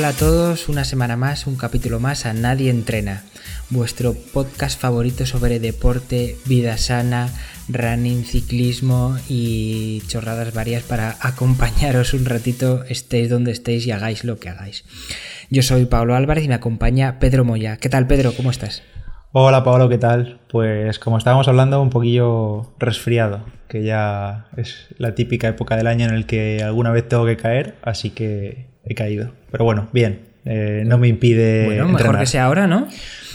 Hola a todos, una semana más, un capítulo más a Nadie Entrena, vuestro podcast favorito sobre deporte, vida sana, running, ciclismo y chorradas varias para acompañaros un ratito, estéis donde estéis y hagáis lo que hagáis. Yo soy Pablo Álvarez y me acompaña Pedro Moya. ¿Qué tal Pedro? ¿Cómo estás? Hola Pablo, ¿qué tal? Pues como estábamos hablando, un poquillo resfriado, que ya es la típica época del año en el que alguna vez tengo que caer, así que he caído. Pero bueno, bien, eh, no me impide. Bueno, mejor que sea ahora, ¿no?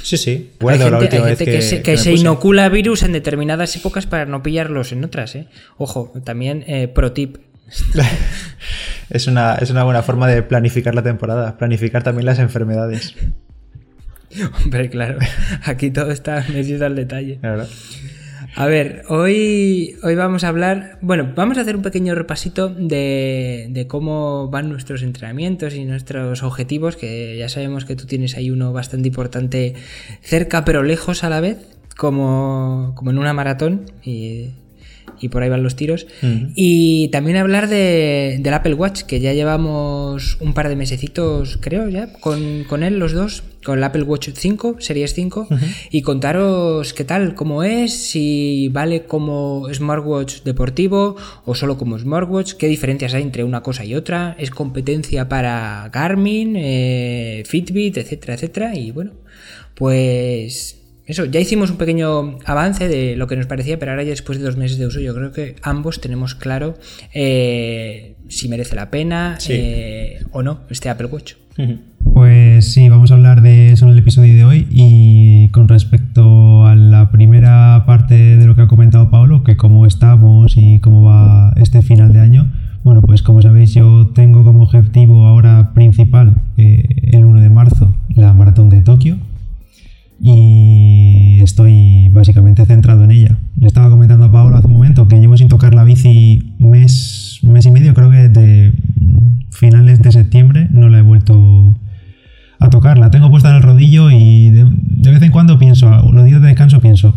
Sí, sí. hay gente, que, se, inocula virus en determinadas épocas para no pillarlos en otras, ¿eh? Ojo, también eh, pro tip. es, una, es una buena forma de planificar la temporada, planificar también las enfermedades. Hombre, claro, aquí todo está metido al detalle. A ver, hoy, hoy vamos a hablar, bueno, vamos a hacer un pequeño repasito de, de, cómo van nuestros entrenamientos y nuestros objetivos, que ya sabemos que tú tienes ahí uno bastante importante cerca pero lejos a la vez, como, como en una maratón. Y y por ahí van los tiros. Y también hablar de, del Apple Watch, que ya llevamos un par de mesecitos, creo, ya, con, con él los dos, con el Apple Watch 5, Series 5, y contaros qué tal, cómo es, si vale como smartwatch deportivo o solo como smartwatch, qué diferencias hay entre una cosa y otra, es competencia para Garmin, eh, Fitbit, etcétera, etcétera, y bueno, pues eso, ya hicimos un pequeño avance de lo que nos parecía, pero ahora ya después de dos meses de uso yo creo que ambos tenemos claro eh, si merece la pena eh, o no este Apple Watch. Pues sí, vamos a hablar de eso en el episodio de hoy y con respecto a la primera parte de lo que ha comentado Pablo, que cómo estamos y cómo va este final de año, bueno, pues como sabéis yo tengo como objetivo ahora principal eh, el 1 de marzo la maratón de Tokio y estoy básicamente centrado en ella. Le estaba comentando a Paolo hace un momento que llevo sin tocar la bici mes, mes y medio, creo que de finales de septiembre no la he vuelto a tocar. La tengo puesta en el rodillo y de, vez en cuando pienso, los días de descanso pienso,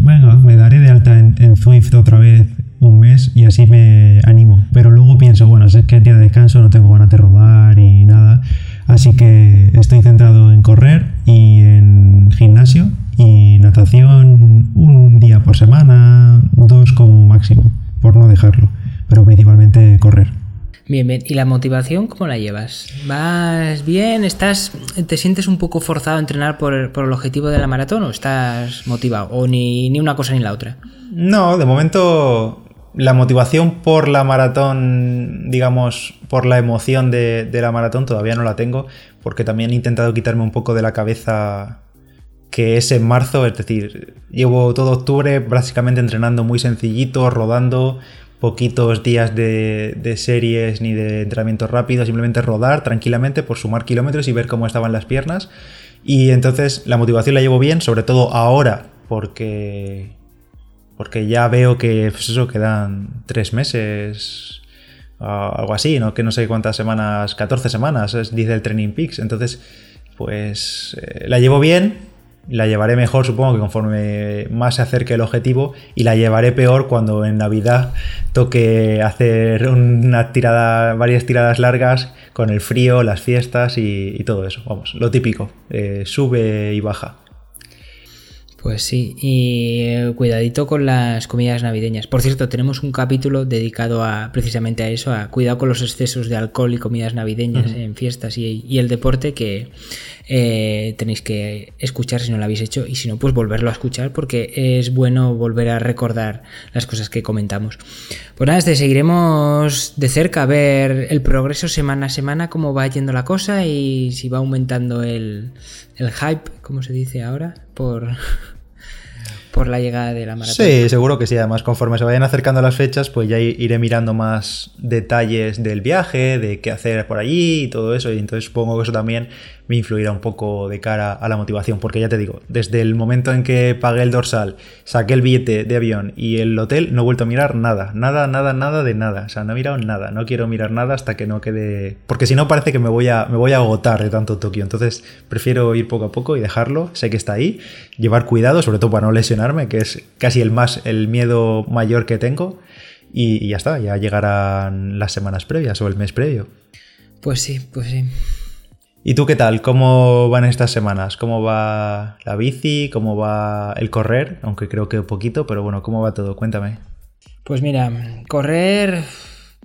bueno, me daré de alta en, en Zwift otra vez un mes y así me animo. Pero luego pienso, bueno, si es que el día de descanso no tengo ganas de rodar y nada. Así que estoy centrado en correr y en gimnasio y natación un día por semana, dos como máximo, por no dejarlo, pero principalmente correr. Bien, bien. ¿Y la motivación cómo la llevas? ¿Vas bien? ¿Estás, ¿Te sientes un poco forzado a entrenar por, el objetivo de la maratón o estás motivado? ¿O ni, ni una cosa ni la otra? No, de momento la motivación por la maratón, digamos, por la emoción de, la maratón todavía no la tengo, porque también he intentado quitarme un poco de la cabeza que es en marzo, es decir, llevo todo octubre básicamente entrenando muy sencillito, rodando, poquitos días de, de, series ni de entrenamiento rápido, simplemente rodar tranquilamente por sumar kilómetros y ver cómo estaban las piernas. Y entonces la motivación la llevo bien, sobre todo ahora, porque porque ya veo que, pues eso, quedan tres meses, algo así, ¿no? Que no sé cuántas semanas, 14 semanas, dice el Training Peaks. Entonces, pues eh, la llevo bien, la llevaré mejor, supongo que conforme más se acerque el objetivo, y la llevaré peor cuando en Navidad toque hacer una tirada, varias tiradas largas con el frío, las fiestas y, todo eso. Vamos, lo típico, eh, sube y baja. Pues sí, y eh, cuidadito con las comidas navideñas. Por cierto, tenemos un capítulo dedicado a precisamente a eso, a cuidado con los excesos de alcohol y comidas navideñas en fiestas y, el deporte que eh, tenéis que escuchar si no lo habéis hecho y si no, pues volverlo a escuchar porque es bueno volver a recordar las cosas que comentamos. Pues nada, este, seguiremos de cerca a ver el progreso semana a semana, cómo va yendo la cosa y si va aumentando el, el hype, como se dice ahora, por, por la llegada de la maratón. Sí, seguro que sí. Además, conforme se vayan acercando las fechas, pues ya iré mirando más detalles del viaje, de qué hacer por allí y todo eso. Y entonces supongo que eso también me influirá un poco de cara a la motivación, porque ya te digo, desde el momento en que pagué el dorsal, saqué el billete de avión y el hotel, no he vuelto a mirar nada, nada, nada, nada de nada, o sea, no he mirado nada, no quiero mirar nada hasta que no quede, porque si no parece que me voy a, me voy a agotar de tanto Tokio, entonces prefiero ir poco a poco y dejarlo, sé que está ahí, llevar cuidado, sobre todo para no que es casi el más, el miedo mayor que tengo, y, y ya está, ya llegarán las semanas previas o el mes previo. Pues sí, pues sí. ¿Y tú qué tal? ¿Cómo van estas semanas? ¿Cómo va la bici? ¿Cómo va el correr? Aunque creo que poquito, pero bueno, ¿cómo va todo? Cuéntame. Pues mira, correr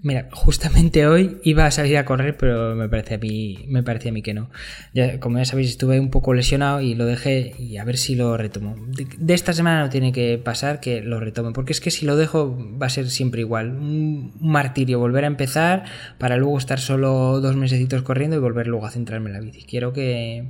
Mira, justamente hoy iba a salir a correr, pero me parece a mí, me parecía a mí que no. Ya, como ya sabéis, estuve un poco lesionado y lo dejé y a ver si lo retomo. De, esta semana no tiene que pasar que lo retome, porque es que si lo dejo va a ser siempre igual. Un, martirio volver a empezar para luego estar solo dos mesecitos corriendo y volver luego a centrarme en la bici. Quiero que...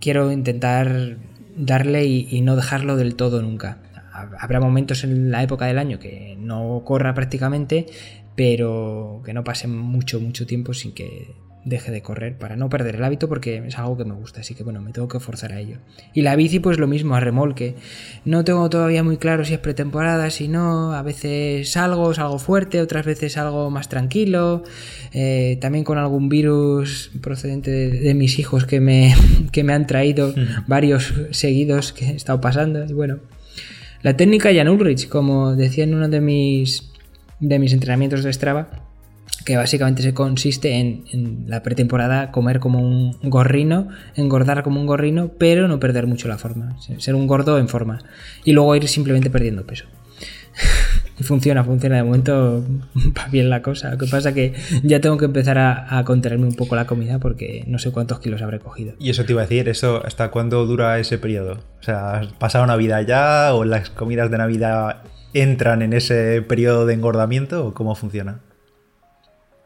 Quiero intentar darle y no dejarlo del todo nunca habrá momentos en la época del año que no corra prácticamente, pero que no pase mucho, mucho tiempo sin que deje de correr para no perder el hábito porque es algo que me gusta, así que bueno, me tengo que forzar a ello. Y la bici pues lo mismo, a remolque. No tengo todavía muy claro si es pretemporada, si no, a veces salgo, salgo fuerte, otras veces algo más tranquilo, eh, también con algún virus procedente de, mis hijos que me, que me han traído varios seguidos que he estado pasando y bueno. La técnica Jan Ulrich, como decía en uno de mis, de mis entrenamientos de Strava, que básicamente se consiste en, la pretemporada comer como un gorrino, engordar como un gorrino, pero no perder mucho la forma, ser un gordo en forma, y luego ir simplemente perdiendo peso. Y funciona, funciona. De momento va bien la cosa. Lo que pasa es que ya tengo que empezar a, a, contenerme un poco la comida porque no sé cuántos kilos habré cogido. Y eso te iba a decir, ¿eso hasta cuándo dura ese periodo? O sea, ¿has pasado Navidad ya o las comidas de Navidad entran en ese periodo de engordamiento o cómo funciona?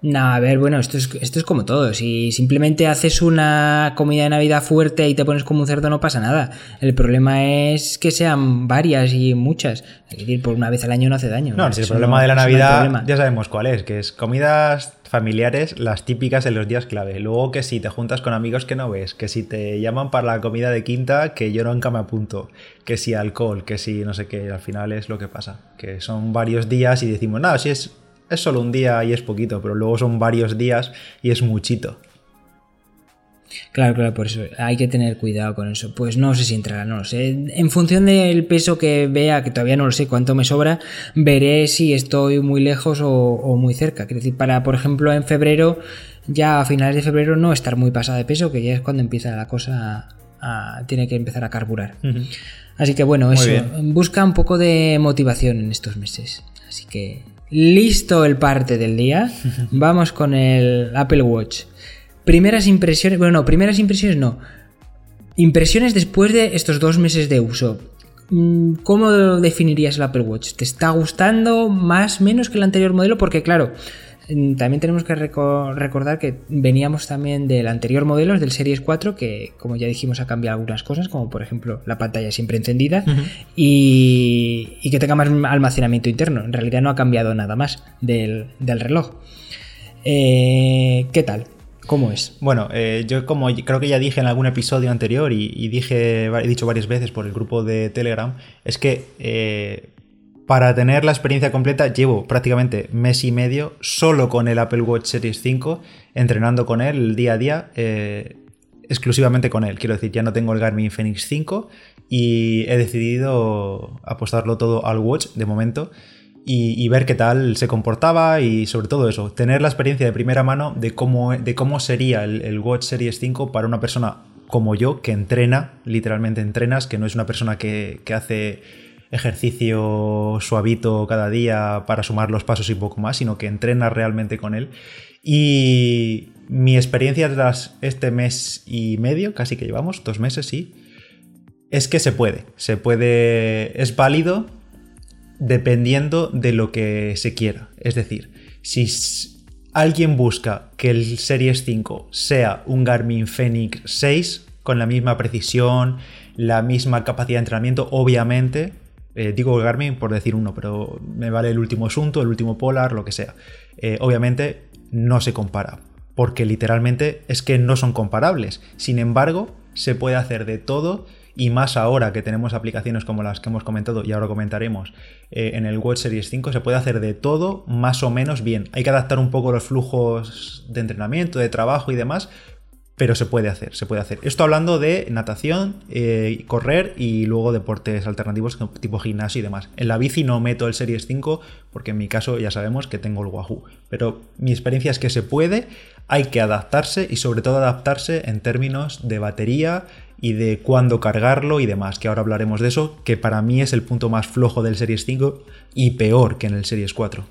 No, a ver, bueno, esto es, esto es como todo. Si simplemente haces una comida de Navidad fuerte y te pones como un cerdo, no pasa nada. El problema es que sean varias y muchas. Es decir, por una vez al año no hace daño. No, si el problema de la Navidad ya sabemos cuál es, que es comidas familiares, las típicas en los días clave. Luego que si te juntas con amigos que no ves, que si te llaman para la comida de quinta, que yo nunca me apunto, que si alcohol, que si no sé qué, al final es lo que pasa. Que son varios días y decimos, nada, si es es solo un día y es poquito, pero luego son varios días y es muchito. Claro, claro, por eso hay que tener cuidado con eso. Pues no sé si entrará, no lo sé. En función del peso que vea, que todavía no lo sé cuánto me sobra, veré si estoy muy lejos o, muy cerca. Quiero decir, para, por ejemplo, en febrero, ya a finales de febrero, no estar muy pasada de peso, que ya es cuando empieza la cosa a, tiene que empezar a carburar. Así que bueno, eso. Busca un poco de motivación en estos meses. Así que listo el parte del día, vamos con el Apple Watch. Primeras impresiones, bueno, no, primeras impresiones no. Impresiones después de estos dos meses de uso. Mm, ¿Cómo definirías el Apple Watch? ¿Te está gustando más menos que el anterior modelo? Porque claro, también tenemos que recordar que veníamos también del anterior modelo, del Series 4, que como ya dijimos ha cambiado algunas cosas, como por ejemplo la pantalla siempre encendida y, que tenga más almacenamiento interno. En realidad no ha cambiado nada más del, reloj. Eh, ¿Qué tal? ¿Cómo es? Bueno, eh, yo como creo que ya dije en algún episodio anterior y, dije, he dicho varias veces por el grupo de Telegram, es que eh, para tener la experiencia completa llevo prácticamente mes y medio solo con el Apple Watch Series 5, entrenando con él el día a día, eh, exclusivamente con él. Quiero decir, ya no tengo el Garmin Fenix 5 y he decidido apostarlo todo al Watch de momento. Y, ver qué tal se comportaba y sobre todo eso, tener la experiencia de primera mano de cómo, de cómo sería el, Watch Series 5 para una persona como yo que entrena, literalmente entrenas, que no es una persona que, que hace ejercicio suavito cada día para sumar los pasos y poco más, sino que entrenas realmente con él. Y mi experiencia tras este mes y medio, casi que llevamos, dos meses, sí, es que se puede. Se puede. Es válido dependiendo de lo que se quiera. Es decir, si alguien busca que el Series 5 sea un Garmin Fenix 6 con la misma precisión, la misma capacidad de entrenamiento, obviamente eh, digo Garmin por decir uno, pero me vale el último Asunto, el último Polar, lo que sea. Eh, obviamente no se compara, porque literalmente es que no son comparables. Sin embargo, se puede hacer de todo y más ahora que tenemos aplicaciones como las que hemos comentado y ahora comentaremos eh, en el Watch Series 5, se puede hacer de todo más o menos bien. Hay que adaptar un poco los flujos de entrenamiento, de trabajo y demás, pero se puede hacer, se puede hacer. Esto hablando de natación, eh, correr y luego deportes alternativos tipo gimnasio y demás. En la bici no meto el Series 5 porque en mi caso ya sabemos que tengo el Wahoo, pero mi experiencia es que se puede hay que adaptarse y sobre todo adaptarse en términos de batería y de cuándo cargarlo y demás, que ahora hablaremos de eso, que para mí es el punto más flojo del Series 5 y peor que en el Series 4.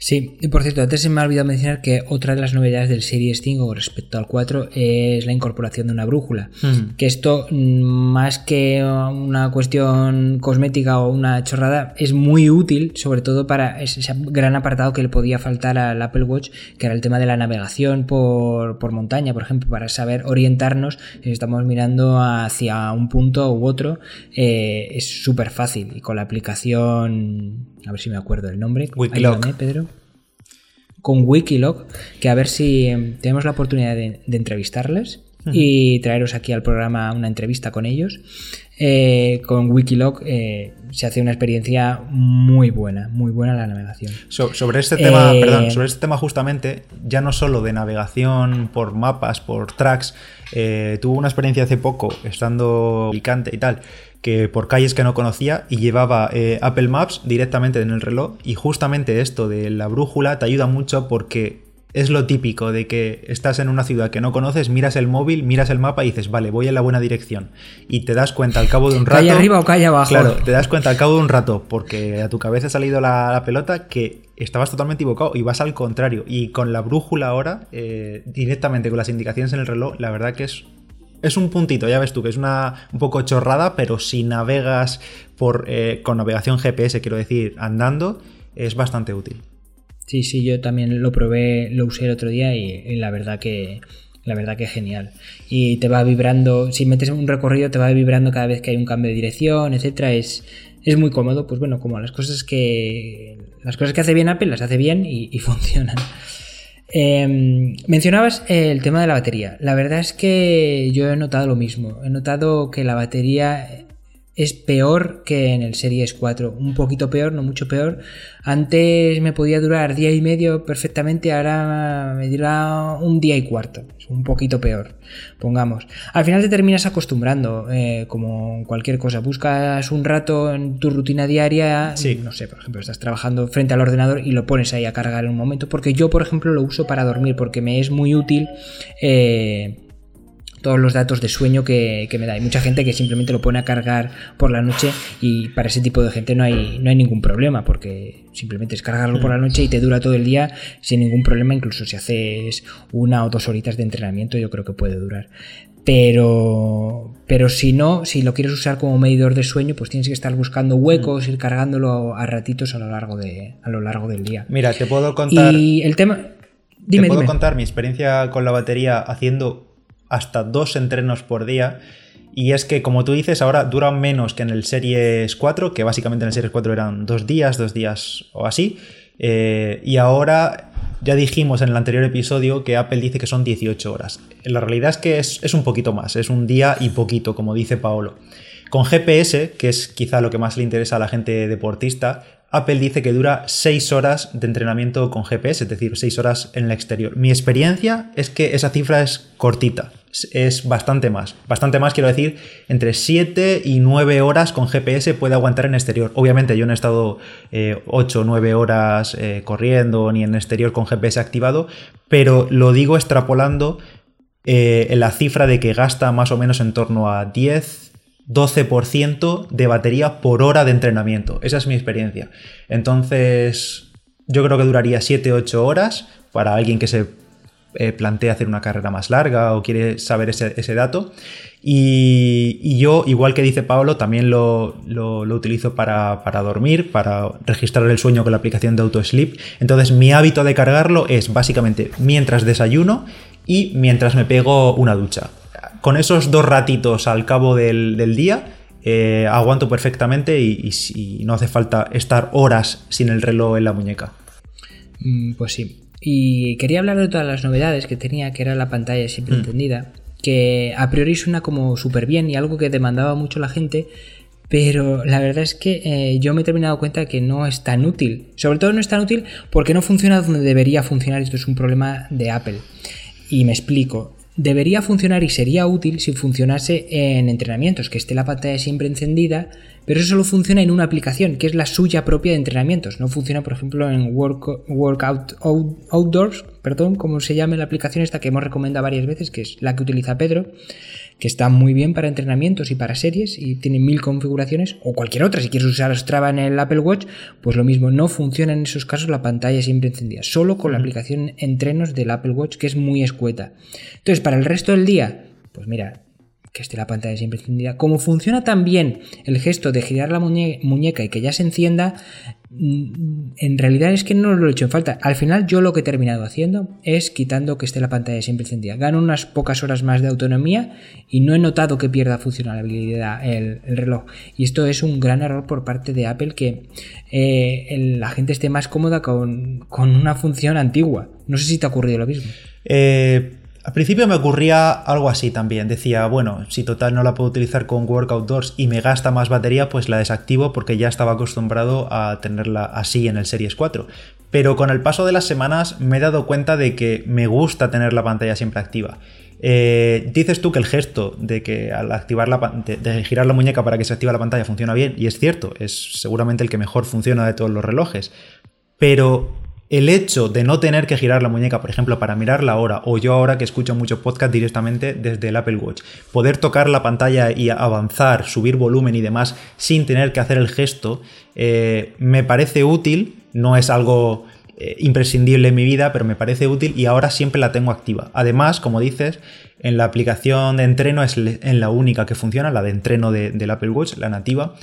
Sí, y por cierto, antes se me ha olvidado mencionar que otra de las novedades del Series 5 respecto al 4 es la incorporación de una brújula. Que esto, mm, más que una cuestión cosmética o una chorrada, es muy útil, sobre todo para ese gran apartado que le podía faltar al Apple Watch, que era el tema de la navegación por, montaña, por ejemplo, para saber orientarnos si estamos mirando hacia un punto u otro. Eh, es súper fácil y con la aplicación a ver si me acuerdo el nombre. Wikiloc. Pedro. Con Wikiloc, que a ver si em, tenemos la oportunidad de, entrevistarles y traeros aquí al programa una entrevista con ellos. Eh, con Wikiloc eh, se hace una experiencia muy buena, muy buena la navegación. sobre este tema, eh, perdón, sobre este tema justamente, ya no solo de navegación por mapas, por tracks, tuvo una experiencia hace poco, estando en Alicante y tal, que por calles que no conocía y llevaba eh, Apple Maps directamente en el reloj y justamente esto de la brújula te ayuda mucho porque es lo típico de que estás en una ciudad que no conoces, miras el móvil, miras el mapa y dices, vale, voy en la buena dirección. Y te das cuenta al cabo de un rato. Calle arriba o calle abajo. Claro, te das cuenta al cabo de un rato, porque a tu cabeza ha salido la, pelota, que estabas totalmente equivocado y vas al contrario. Y con la brújula ahora, eh, directamente con las indicaciones en el reloj, la verdad que es es un puntito, ya ves tú, que es una un poco chorrada, pero si navegas por, eh, con navegación GPS, quiero decir, andando, es bastante útil. Sí, sí, yo también lo probé, lo usé el otro día y, la verdad que la verdad que es genial. Y te va vibrando, si metes un recorrido, te va vibrando cada vez que hay un cambio de dirección, etcétera. Es, es muy cómodo, pues bueno, como las cosas que las cosas que hace bien Apple las hace bien y, y funcionan. Em, mencionabas el tema de la batería. La verdad es que yo he notado lo mismo. He notado que la batería es peor que en el Series 4. Un poquito peor, no mucho peor. Antes me podía durar día y medio perfectamente, ahora me dura un día y cuarto. Es un poquito peor, pongamos. Al final te terminas acostumbrando, eh, como cualquier cosa. Buscas un rato en tu rutina diaria, no sé, por ejemplo, estás trabajando frente al ordenador y lo pones ahí a cargar en un momento. Porque yo, por ejemplo, lo uso para dormir, porque me es muy útil. Eh, todos los datos de sueño que, me da. Hay mucha gente que simplemente lo pone a cargar por la noche y para ese tipo de gente no hay, no hay ningún problema porque simplemente es cargarlo por la noche y te dura todo el día sin ningún problema, incluso si haces una o dos horitas de entrenamiento yo creo que puede durar. Pero, pero si no, si lo quieres usar como medidor de sueño, pues tienes que estar buscando huecos, ir cargándolo a ratitos a lo largo, de, a lo largo del día. Mira, te puedo contar... Y el tema... Dime, te puedo contar mi experiencia con la batería haciendo hasta dos entrenos por día. Y es que, como tú dices, ahora duran menos que en el Series 4, que básicamente en el Series 4 eran dos días, dos días o así. Eh, y ahora ya dijimos en el anterior episodio que Apple dice que son 18 horas. La realidad es que es, es un poquito más, es un día y poquito, como dice Paolo. Con GPS, que es quizá lo que más le interesa a la gente deportista, Apple dice que dura 6 horas de entrenamiento con GPS, es decir, 6 horas en el exterior. Mi experiencia es que esa cifra es cortita, es bastante más. Bastante más, quiero decir, entre 7 y 9 horas con GPS puede aguantar en exterior. Obviamente yo no he estado 8 o 9 horas eh, corriendo ni en exterior con GPS activado, pero lo digo extrapolando eh, la cifra de que gasta más o menos en torno a 10 12% de batería por hora de entrenamiento. Esa es mi experiencia. Entonces, yo creo que duraría 7-8 horas para alguien que se eh, plantea hacer una carrera más larga o quiere saber ese, dato. Y, yo, igual que dice Pablo, también lo, utilizo para, para, dormir, para registrar el sueño con la aplicación de AutoSleep. Entonces, mi hábito de cargarlo es básicamente mientras desayuno y mientras me pego una ducha con esos dos ratitos al cabo del, día, eh, aguanto perfectamente y, no hace falta estar horas sin el reloj en la muñeca. Mm, pues sí. Y quería hablar de todas las novedades que tenía, que era la pantalla siempre mm. entendida, que a priori suena como súper bien y algo que demandaba mucho la gente, pero la verdad es que eh, yo me he terminado cuenta que no es tan útil. Sobre todo no es tan útil porque no funciona donde debería funcionar. Esto es un problema de Apple. Y me explico. debería funcionar y sería útil si funcionase en entrenamientos, que esté la pantalla siempre encendida, pero eso solo funciona en una aplicación, que es la suya propia de entrenamientos. No funciona, por ejemplo, en Workout Outdoors, perdón, como se llama la aplicación esta que hemos recomendado varias veces, que es la que utiliza Pedro, que está muy bien para entrenamientos y para series y tiene mil configuraciones, o cualquier otra, si quieres usar Strava en el Apple Watch, pues lo mismo, no funciona en esos casos la pantalla siempre encendida, solo con la aplicación entrenos del Apple Watch, que es muy escueta. Entonces, para el resto del día, pues mira, que esté la pantalla siempre encendida. Como funciona también el gesto de girar la muñeca y que ya se encienda, mm, en realidad es que no lo he hecho en falta. Al final yo lo que he terminado haciendo es quitando que esté la pantalla siempre encendida. Gano unas pocas horas más de autonomía y no he notado que pierda funcionalidad el, el reloj. Y esto es un gran error por parte de Apple que eh, la gente esté más cómoda con, con, una función antigua. No sé si te ha ocurrido lo mismo. Eh, al principio me ocurría algo así también. Decía, bueno, si total no la puedo utilizar con Workout Doors y me gasta más batería, pues la desactivo porque ya estaba acostumbrado a tenerla así en el Series 4. Pero con el paso de las semanas me he dado cuenta de que me gusta tener la pantalla siempre activa. Eh, dices tú que el gesto de que al activar la de, girar la muñeca para que se active la pantalla funciona bien, y es cierto, es seguramente el que mejor funciona de todos los relojes. Pero el hecho de no tener que girar la muñeca, por ejemplo, para mirar la hora, o yo ahora que escucho mucho podcast directamente desde el Apple Watch, poder tocar la pantalla y avanzar, subir volumen y demás sin tener que hacer el gesto, eh, me parece útil, no es algo eh, imprescindible en mi vida, pero me parece útil y ahora siempre la tengo activa. Además, como dices, en la aplicación de entreno es en la única que funciona, la de entreno del Apple Watch, la nativa.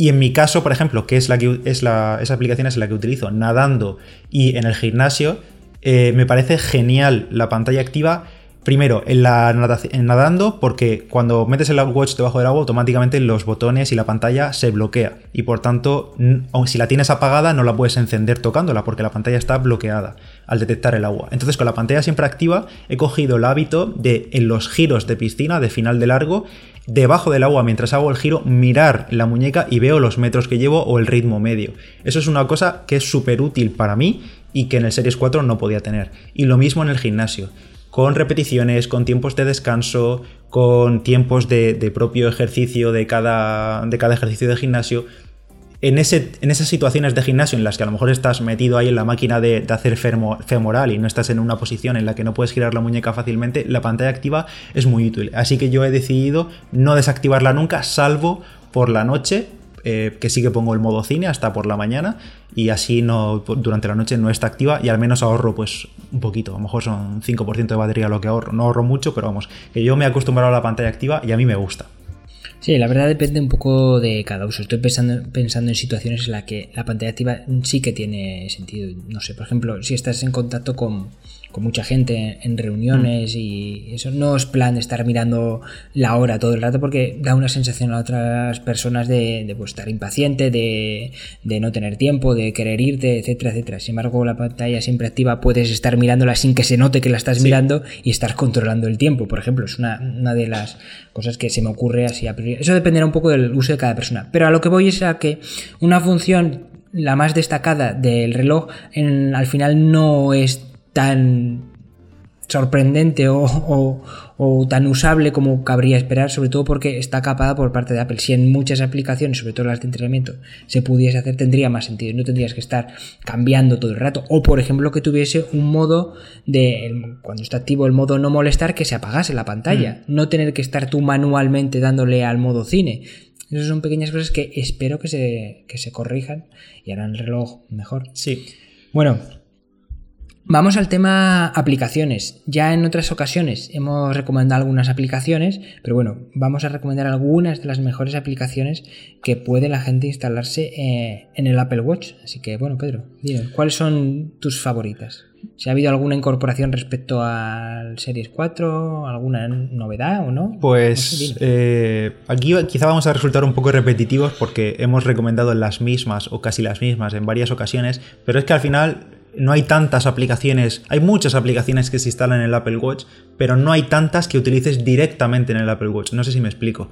Y en mi caso, por ejemplo, que es la que es la, esa aplicación es la que utilizo nadando y en el gimnasio, eh, me parece genial la pantalla activa. Primero, en la nadando, porque cuando metes el watch debajo del agua, automáticamente los botones y la pantalla se bloquea. Y por tanto, si la tienes apagada, no la puedes encender tocándola, porque la pantalla está bloqueada al detectar el agua. Entonces, con la pantalla siempre activa, he cogido el hábito de en los giros de piscina, de final de largo, debajo del agua mientras hago el giro, mirar la muñeca y veo los metros que llevo o el ritmo medio. Eso es una cosa que es súper útil para mí y que en el Series 4 no podía tener. Y lo mismo en el gimnasio, con repeticiones, con tiempos de descanso, con tiempos de, propio ejercicio de cada, de cada ejercicio de gimnasio en, ese, en esas situaciones de gimnasio en las que a lo mejor estás metido ahí en la máquina de, hacer femoral y no estás en una posición en la que no puedes girar la muñeca fácilmente, la pantalla activa es muy útil. Así que yo he decidido no desactivarla nunca, salvo por la noche, eh, que sí que pongo el modo cine hasta por la mañana y así no durante la noche no está activa y al menos ahorro pues un poquito, a lo mejor son 5% de batería lo que ahorro, no ahorro mucho, pero vamos, que yo me he acostumbrado a la pantalla activa y a mí me gusta. Sí, la verdad depende un poco de cada uso. Estoy pensando, pensando en situaciones en las que la pantalla activa sí que tiene sentido. No sé, por ejemplo, si estás en contacto con, con mucha gente en reuniones mm. y eso no es plan de estar mirando la hora todo el rato porque da una sensación a otras personas de, pues, estar impaciente, de, no tener tiempo, de querer irte, etcétera, etcétera. Sin embargo, la pantalla siempre activa puedes estar mirándola sin que se note que la estás mirando y estar controlando el tiempo, por ejemplo. Es una, de las cosas que se me ocurre así a priori. Eso dependerá un poco del uso de cada persona. Pero a lo que voy es a que una función la más destacada del reloj al final no es tan sorprendente o, tan usable como cabría esperar, sobre todo porque está capada por parte de Apple. Si en muchas aplicaciones, sobre todo las de entrenamiento, se pudiese hacer, tendría más sentido. No tendrías que estar cambiando todo el rato. O, por ejemplo, que tuviese un modo de, cuando está activo el modo no molestar, que se apagase la pantalla. Mm. No tener que estar tú manualmente dándole al modo cine. Esas son pequeñas cosas que espero que se, que se corrijan y harán el reloj mejor. Sí. Bueno, Vamos al tema aplicaciones. Ya en otras ocasiones hemos recomendado algunas aplicaciones, pero bueno, vamos a recomendar algunas de las mejores aplicaciones que puede la gente instalarse eh, en el Apple Watch. Así que bueno, Pedro, dime, ¿cuáles son tus favoritas? Si ha habido alguna incorporación respecto al Series 4, alguna novedad o no. Pues eh, aquí quizá vamos a resultar un poco repetitivos porque hemos recomendado las mismas o casi las mismas en varias ocasiones, pero es que al final no hay tantas aplicaciones, hay muchas aplicaciones que se instalan en el Apple Watch, pero no hay tantas que utilices directamente en el Apple Watch. No sé si me explico.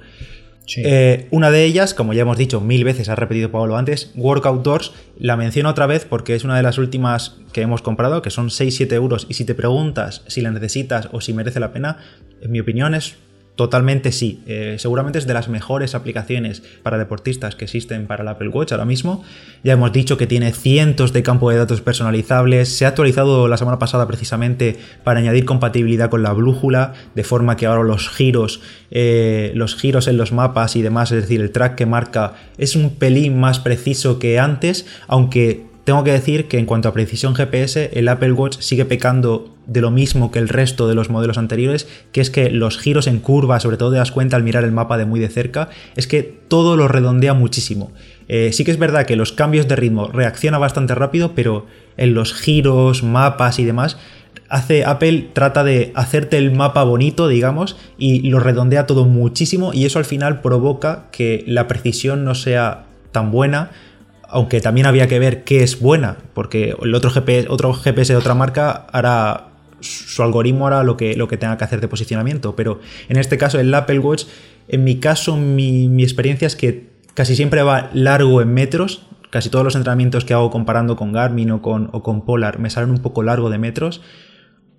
Eh, una de ellas, como ya hemos dicho mil veces, ha repetido Pablo antes, Workout Doors, la menciono otra vez porque es una de las últimas que hemos comprado, que son 6-7 euros, y si te preguntas si la necesitas o si merece la pena, en mi opinión es Totalmente sí. Eh, seguramente es de las mejores aplicaciones para deportistas que existen para el Apple Watch ahora mismo. Ya hemos dicho que tiene cientos de campos de datos personalizables. Se ha actualizado la semana pasada precisamente para añadir compatibilidad con la brújula, de forma que ahora los giros, eh, los giros en los mapas y demás, es decir, el track que marca, es un pelín más preciso que antes, aunque tengo que decir que en cuanto a precisión GPS, el Apple Watch sigue pecando de lo mismo que el resto de los modelos anteriores, que es que los giros en curva, sobre todo te das cuenta al mirar el mapa de muy de cerca, es que todo lo redondea muchísimo. Eh, sí que es verdad que los cambios de ritmo reacciona bastante rápido, pero en los giros, mapas y demás, hace Apple trata de hacerte el mapa bonito, digamos, y lo redondea todo muchísimo y eso al final provoca que la precisión no sea tan buena aunque también había que ver qué es buena, porque el otro GPS, otro GPS de otra marca hará su algoritmo hará lo que, lo que tenga que hacer de posicionamiento, pero en este caso el Apple Watch, en mi caso mi, experiencia es que casi siempre va largo en metros, casi todos los entrenamientos que hago comparando con Garmin o con, o con Polar me salen un poco largo de metros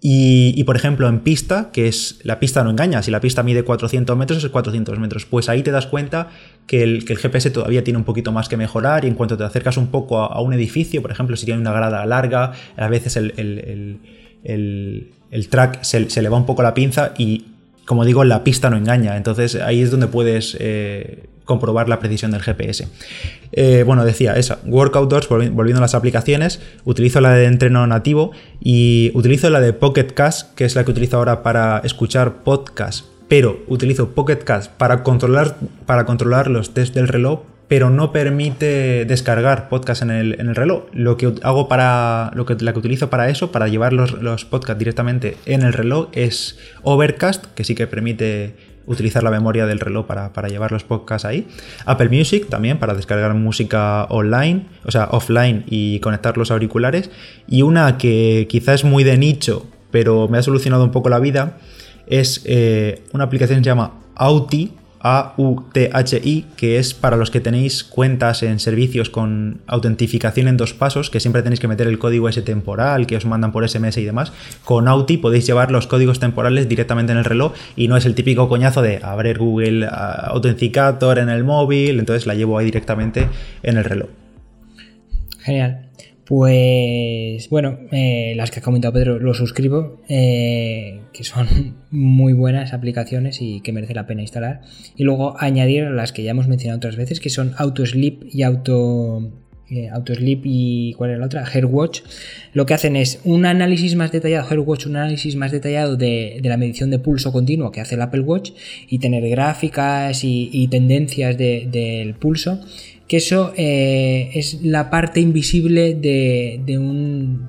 y, por ejemplo, en pista, que es la pista no engaña, si la pista mide 400 metros es 400 metros, pues ahí te das cuenta que el, GPS todavía tiene un poquito más que mejorar y en cuanto te acercas un poco a, un edificio, por ejemplo, si tiene una grada larga, a veces el, track se, le va un poco la pinza y, como digo, la pista no engaña, entonces ahí es donde puedes... Eh, comprobar la precisión del GPS. Eh, bueno, decía esa, Workout Doors, volviendo a las aplicaciones, utilizo la de entreno nativo y utilizo la de Pocket Cast, que es la que utilizo ahora para escuchar podcast, pero utilizo Pocket Cast para controlar, para controlar los test del reloj, pero no permite descargar podcast en el, en el reloj. Lo que hago para, lo que, la que utilizo para eso, para llevar los, los podcasts directamente en el reloj, es Overcast, que sí que permite utilizar la memoria del reloj para, llevar los podcasts ahí. Apple Music también para descargar música online, o sea, offline y conectar los auriculares. Y una que quizás es muy de nicho, pero me ha solucionado un poco la vida, es eh, una aplicación que se llama Auti, AUTHI, que es para los que tenéis cuentas en servicios con autentificación en dos pasos, que siempre tenéis que meter el código ese temporal que os mandan por SMS y demás. Con Auti podéis llevar los códigos temporales directamente en el reloj y no es el típico coñazo de abrir Google Authenticator en el móvil, entonces la llevo ahí directamente en el reloj. Genial. Pues bueno, eh, las que ha comentado Pedro lo suscribo, eh, que son muy buenas aplicaciones y que merece la pena instalar. Y luego añadir las que ya hemos mencionado otras veces, que son AutoSleep y Auto, eh, AutoSleep y ¿cuál es la otra? AirWatch. Lo que hacen es un análisis más detallado, AirWatch, un análisis más detallado de, la medición de pulso continuo que hace el Apple Watch y tener gráficas y, tendencias del pulso que eso eh, es la parte invisible de, un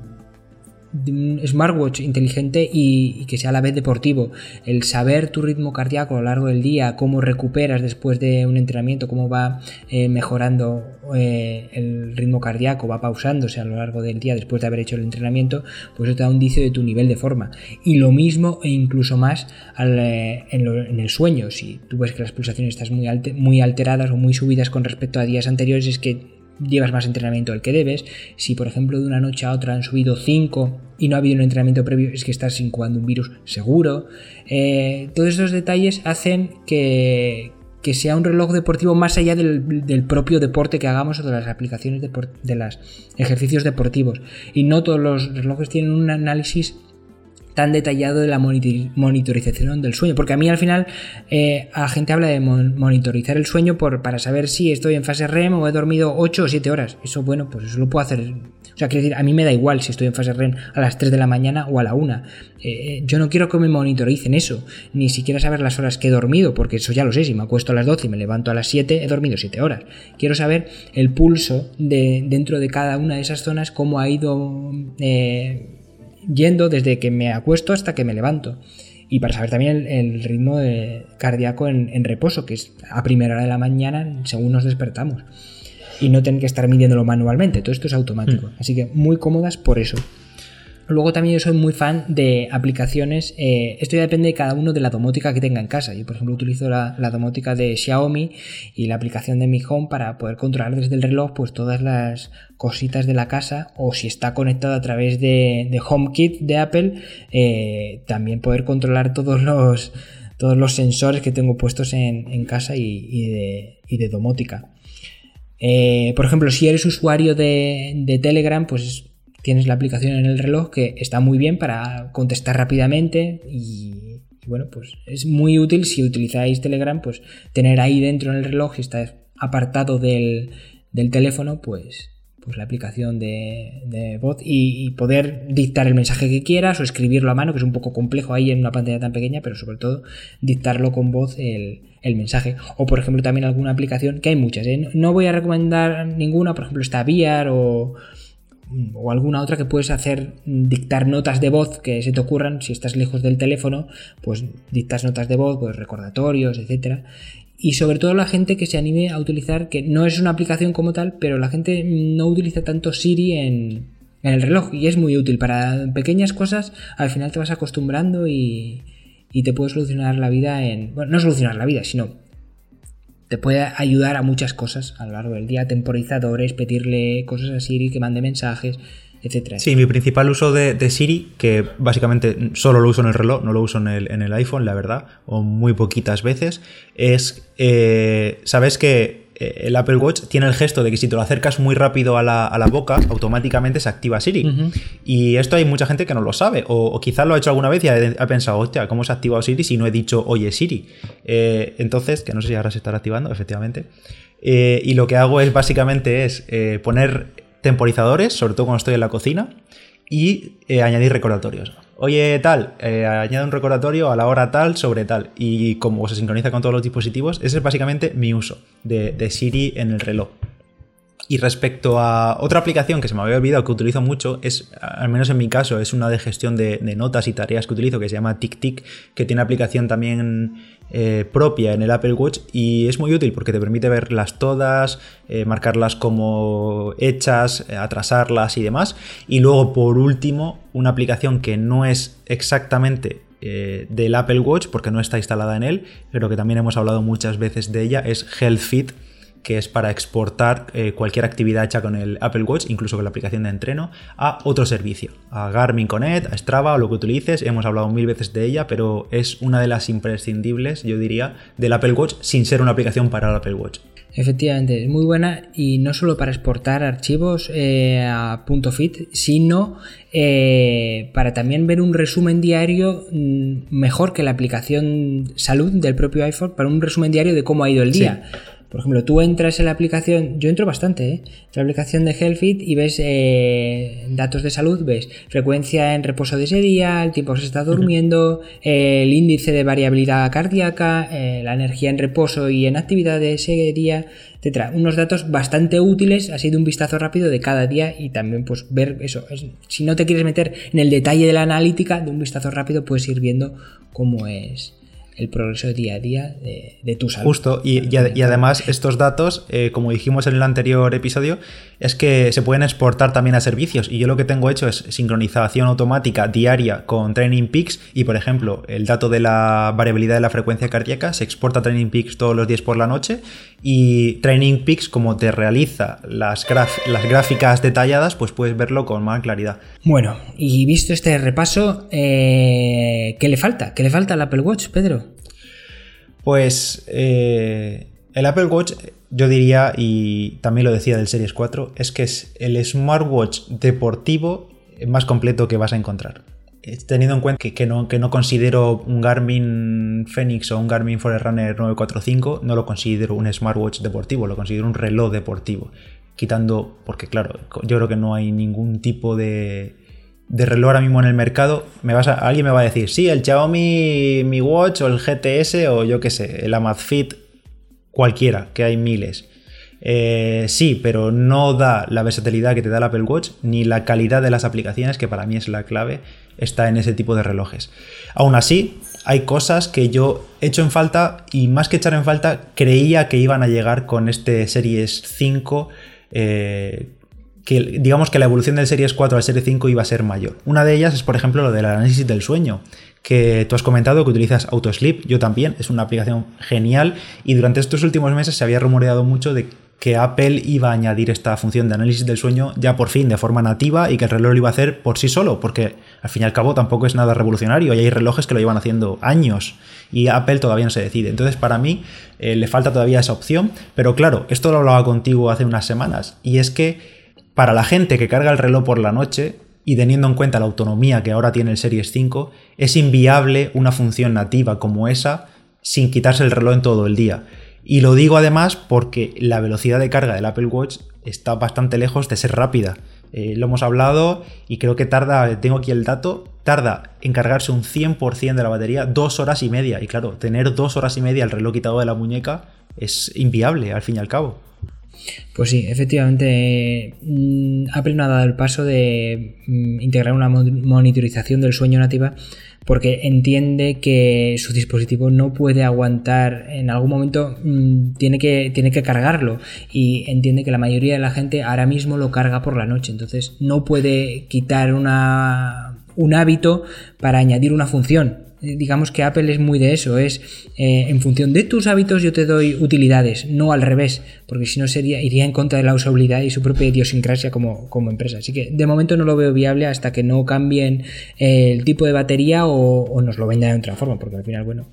un smartwatch inteligente y, que sea a la vez deportivo. El saber tu ritmo cardíaco a lo largo del día, cómo recuperas después de un entrenamiento, cómo va eh, mejorando eh, el ritmo cardíaco, va pausándose a lo largo del día después de haber hecho el entrenamiento, pues eso te da un indicio de tu nivel de forma. Y lo mismo e incluso más eh, en, el sueño. Si tú ves que las pulsaciones están muy, muy alteradas o muy subidas con respecto a días anteriores, es que llevas más entrenamiento del que debes. Si, por ejemplo, de una noche a otra han subido 5 y no ha habido un entrenamiento previo, es que estás incubando un virus seguro. Eh, todos estos detalles hacen que, sea un reloj deportivo más allá del, propio deporte que hagamos o de las aplicaciones de los ejercicios deportivos. Y no todos los relojes tienen un análisis tan detallado de la monitorización del sueño. Porque a mí al final eh, la gente habla de monitorizar el sueño por, para saber si estoy en fase REM o he dormido 8 o 7 horas. Eso, bueno, pues eso lo puedo hacer. O sea, quiero decir, a mí me da igual si estoy en fase REM a las 3 de la mañana o a la 1. Eh, yo no quiero que me monitoricen eso, ni siquiera saber las horas que he dormido, porque eso ya lo sé. Si me acuesto a las 12 y me levanto a las 7, he dormido 7 horas. Quiero saber el pulso de dentro de cada una de esas zonas, cómo ha ido. Eh, yendo desde que me acuesto hasta que me levanto. Y para saber también el, ritmo cardíaco en, reposo, que es a primera hora de la mañana según nos despertamos. Y no tener que estar midiéndolo manualmente, todo esto es automático. Mm. Así que muy cómodas por eso. Luego también yo soy muy fan de aplicaciones. Eh, esto ya depende de cada uno de la domótica que tenga en casa. Yo, por ejemplo, utilizo la, domótica de Xiaomi y la aplicación de Mi Home para poder controlar desde el reloj pues todas las cositas de la casa o si está conectado a través de, HomeKit de Apple, eh, también poder controlar todos los, todos los sensores que tengo puestos en, casa y, de, domótica. Eh, por ejemplo, si eres usuario de, de Telegram, pues tienes la aplicación en el reloj que está muy bien para contestar rápidamente y, bueno, pues es muy útil si utilizáis Telegram, pues tener ahí dentro en el reloj, si está apartado del, teléfono, pues, pues la aplicación de, voz y, poder dictar el mensaje que quieras o escribirlo a mano, que es un poco complejo ahí en una pantalla tan pequeña, pero sobre todo dictarlo con voz el, mensaje. O por ejemplo también alguna aplicación, que hay muchas, ¿eh? no voy a recomendar ninguna, por ejemplo está VR o o alguna otra que puedes hacer dictar notas de voz que se te ocurran. Si estás lejos del teléfono pues dictas notas de voz pues recordatorios etcétera. Y sobre todo la gente que se anime a utilizar que no es una aplicación como tal pero la gente no utiliza tanto Siri en, en el reloj y es muy útil. Para pequeñas cosas al final te vas acostumbrando y, y te puede solucionar la vida en bueno no solucionar la vida sino te puede ayudar a muchas cosas a lo largo del día, temporizadores, pedirle cosas a Siri que mande mensajes, etcétera. Sí, mi principal uso de, Siri, que básicamente solo lo uso en el reloj, no lo uso en el, iPhone, la verdad, o muy poquitas veces, es, eh, sabes que el Apple Watch tiene el gesto de que si te lo acercas muy rápido a la, boca, automáticamente se activa Siri. Y esto hay mucha gente que no lo sabe, o, quizás lo ha hecho alguna vez y ha, pensado, hostia, ¿cómo se ha activado Siri si no he dicho, oye Siri? Eh, entonces, que no sé si ahora se estará activando, efectivamente. Eh, y lo que hago es básicamente es poner temporizadores, sobre todo cuando estoy en la cocina, y añadir recordatorios oye, tal, eh, añade un recordatorio a la hora tal sobre tal. Y como se sincroniza con todos los dispositivos, ese es básicamente mi uso de, Siri en el reloj. Y respecto a otra aplicación que se me había olvidado que utilizo mucho, es, al menos en mi caso, es una de gestión de, notas y tareas que utilizo que se llama TicTic, que tiene aplicación también eh, propia en el Apple Watch y es muy útil porque te permite verlas todas, eh, marcarlas como hechas, eh, atrasarlas y demás. Y luego, por último, una aplicación que no es exactamente del Apple Watch porque no está instalada en él, pero que también hemos hablado muchas veces de ella, es HealthFit que es para exportar eh, cualquier actividad hecha con el Apple Watch, incluso con la aplicación de entreno, a otro servicio, a Garmin Connect, a Strava o lo que utilices. Hemos hablado mil veces de ella, pero es una de las imprescindibles, yo diría, del Apple Watch sin ser una aplicación para el Apple Watch. Efectivamente, es muy buena y no solo para exportar archivos eh, a punto fit, sino eh, para también ver un resumen diario mm, mejor que la aplicación salud del propio iPhone, para un resumen diario de cómo ha ido el día. Por ejemplo, tú entras en la aplicación, yo entro bastante, ¿eh? En la aplicación de HealthFit y ves eh, datos de salud, ves frecuencia en reposo de ese día, el tiempo que se está durmiendo, el índice de variabilidad cardíaca, eh, la energía en reposo y en actividad de ese día, etcétera. Unos datos bastante útiles, así de un vistazo rápido de cada día y también pues ver eso. si no te quieres meter en el detalle de la analítica, de un vistazo rápido puedes ir viendo cómo es el progreso día a día de, tu salud. Justo, y, además estos datos, eh, como dijimos en el anterior episodio, es que se pueden exportar también a servicios. Y yo lo que tengo hecho es sincronización automática diaria con Training Peaks. Y por ejemplo, el dato de la variabilidad de la frecuencia cardíaca se exporta a Training Peaks todos los días por la noche. Y Training Peaks, como te realiza las, las gráficas detalladas, pues puedes verlo con más claridad. Bueno, y visto este repaso, eh, ¿qué le falta? ¿Qué le falta al Apple Watch, Pedro? Pues eh, el Apple Watch, yo diría, y también lo decía del Series 4, es que es el smartwatch deportivo más completo que vas a encontrar. Eh, teniendo en cuenta que, no, que no considero un Garmin Fenix o un Garmin Forerunner 945, no lo considero un smartwatch deportivo, lo considero un reloj deportivo. Quitando, porque claro, yo creo que no hay ningún tipo de, de reloj ahora mismo en el mercado, me vas a, alguien me va a decir, sí, el Xiaomi Mi Watch o el GTS o yo qué sé, el Amazfit, cualquiera, que hay miles. Eh, sí, pero no da la versatilidad que te da el Apple Watch ni la calidad de las aplicaciones, que para mí es la clave, está en ese tipo de relojes. Aún así, hay cosas que yo echo en falta y más que echar en falta, creía que iban a llegar con este Series 5 que digamos que la evolución del Series 4 al Series 5 iba a ser mayor. Una de ellas es, por ejemplo, lo del análisis del sueño, que tú has comentado que utilizas AutoSleep, yo también, es una aplicación genial y durante estos últimos meses se había rumoreado mucho de que Apple iba a añadir esta función de análisis del sueño ya por fin de forma nativa y que el reloj lo iba a hacer por sí solo, porque al fin y al cabo tampoco es nada revolucionario y hay relojes que lo llevan haciendo años y Apple todavía no se decide. Entonces para mí eh, le falta todavía esa opción, pero claro, esto lo hablaba contigo hace unas semanas y es que para la gente que carga el reloj por la noche, y teniendo en cuenta la autonomía que ahora tiene el Series 5, es inviable una función nativa como esa sin quitarse el reloj en todo el día. Y lo digo además porque la velocidad de carga del Apple Watch está bastante lejos de ser rápida. Eh, lo hemos hablado y creo que tarda, tengo aquí el dato, tarda en cargarse un 100% de la batería dos horas y media. Y claro, tener dos horas y media el reloj quitado de la muñeca es inviable al fin y al cabo. Pues sí, efectivamente, mm, Apple no ha dado el paso de mm, integrar una monitorización del sueño nativa porque entiende que su dispositivo no puede aguantar, en algún momento mm, tiene, que, tiene que cargarlo y entiende que la mayoría de la gente ahora mismo lo carga por la noche, entonces no puede quitar una, un hábito para añadir una función digamos que Apple es muy de eso, es eh, en función de tus hábitos yo te doy utilidades, no al revés, porque si no sería, iría en contra de la usabilidad y su propia idiosincrasia como, como empresa. Así que de momento no lo veo viable hasta que no cambien eh, el tipo de batería o, nos lo vendan de otra forma, porque al final, bueno,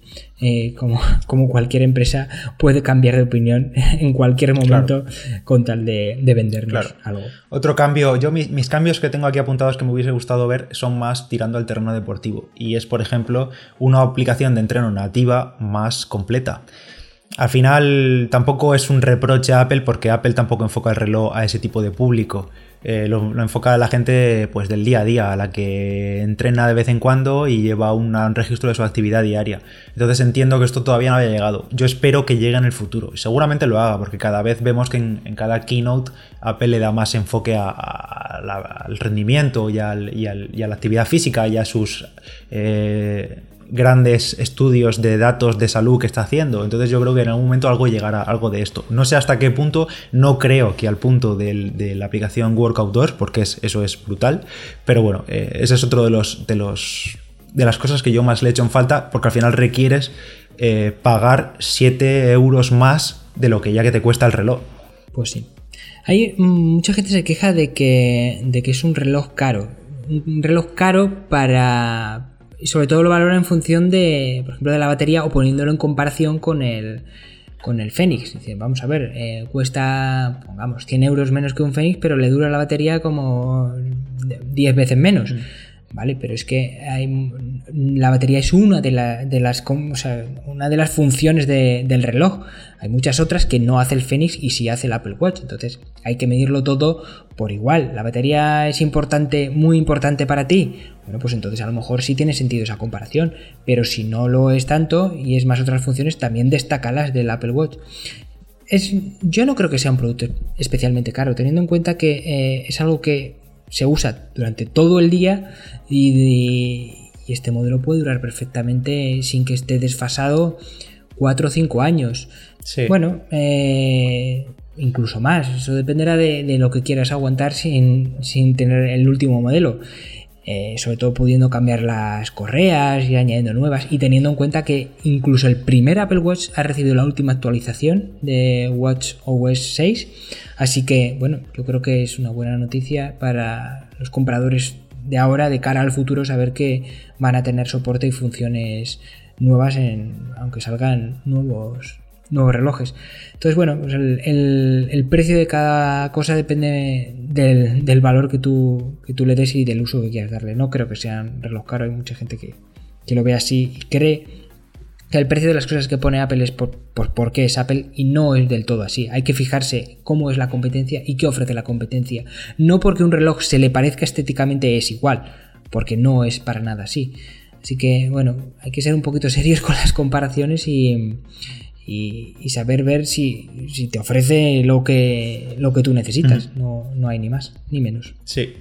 como, como cualquier empresa puede cambiar de opinión en cualquier momento con tal de, de vendernos algo. Otro cambio, yo mis, mis cambios que tengo aquí apuntados que me hubiese gustado ver son más tirando al terreno deportivo y es por ejemplo una aplicación de entreno nativa más completa. Al final tampoco es un reproche a Apple porque Apple tampoco enfoca el reloj a ese tipo de público. Eh, lo, enfoca la gente pues, del día a día, a la que entrena de vez en cuando y lleva un registro de su actividad diaria. Entonces entiendo que esto todavía no había llegado. Yo espero que llegue en el futuro y seguramente lo haga porque cada vez vemos que en, cada keynote Apple le da más enfoque al rendimiento y, a la actividad física y a sus... Eh, grandes estudios de datos de salud que está haciendo. Entonces yo creo que en algún momento algo llegará, algo de esto. No sé hasta qué punto, no creo que al punto de la aplicación Workout 2, porque eso es brutal. Pero bueno, eh, ese es otro de los, de los de las cosas que yo más le he hecho en falta, porque al final requieres eh, pagar 7 euros más de lo que ya que te cuesta el reloj. Pues sí. Hay mm, mucha gente se queja de que, de que es un reloj caro. Un reloj caro para, y sobre todo lo valora en función de, por ejemplo, de la batería o poniéndolo en comparación con el, con el Fénix. Dice, vamos a ver, eh, cuesta, pongamos, 100 euros menos que un Fénix, pero le dura la batería como 10 veces menos. Mm. ¿Vale? Pero es que la batería es una de, de las, una de las funciones del reloj. Hay muchas otras que no hace el Fenix y sí hace el Apple Watch. Entonces hay que medirlo todo por igual. ¿La batería es importante, muy importante para ti? Bueno, pues entonces a lo mejor sí tiene sentido esa comparación. Pero si no lo es tanto y es más otras funciones, también las del Apple Watch. Es, yo no creo que sea un producto especialmente caro, teniendo en cuenta que eh, es algo que se usa durante todo el día y, este modelo puede durar perfectamente sin que esté desfasado 4 o 5 años. Bueno, eh, incluso más. Eso dependerá de, lo que quieras aguantar sin, tener el último modelo. Eh, sobre todo pudiendo cambiar las correas y añadiendo nuevas y teniendo en cuenta que incluso el primer Apple Watch ha recibido la última actualización de Watch OS 6 así que bueno yo creo que es una buena noticia para los compradores de ahora de cara al futuro saber que van a tener soporte y funciones nuevas en, aunque salgan nuevos nuevos relojes. Entonces, bueno, pues el, precio de cada cosa depende del, valor que tú, que tú le des y del uso que quieras darle. No creo que sea un reloj caro, hay mucha gente que, lo ve así y cree que el precio de las cosas que pone Apple es por, por, qué es Apple y no es del todo así. Hay que fijarse cómo es la competencia y qué ofrece la competencia. No porque un reloj se le parezca estéticamente es igual, porque no es para nada así. Así que, bueno, hay que ser un poquito serios con las comparaciones y, y, saber ver si, te ofrece lo que, lo que tú necesitas. no, no, hay ni más ni menos. Sí.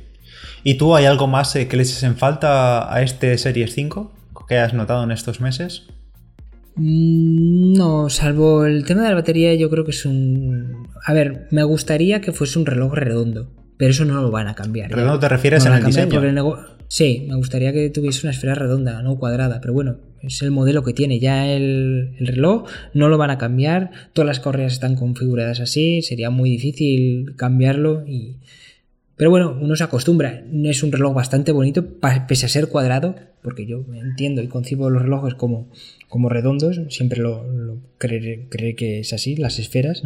¿Y tú hay algo más eh, que le eches en falta a este Series 5 que has notado en estos meses? Mm, no, salvo el tema de la batería, yo creo que es un... A ver, me gustaría que fuese un reloj redondo, pero eso no lo van a cambiar. ¿Redondo te refieres en el diseño? Sí, me gustaría que tuviese una esfera redonda, no cuadrada, pero bueno, es el modelo que tiene ya el, reloj, no lo van a cambiar, todas las correas están configuradas así, sería muy difícil cambiarlo y... Pero bueno, uno se acostumbra, es un reloj bastante bonito, pese a ser cuadrado, porque yo entiendo y concibo los relojes como, como redondos, siempre lo, lo creeré, que es así, las esferas.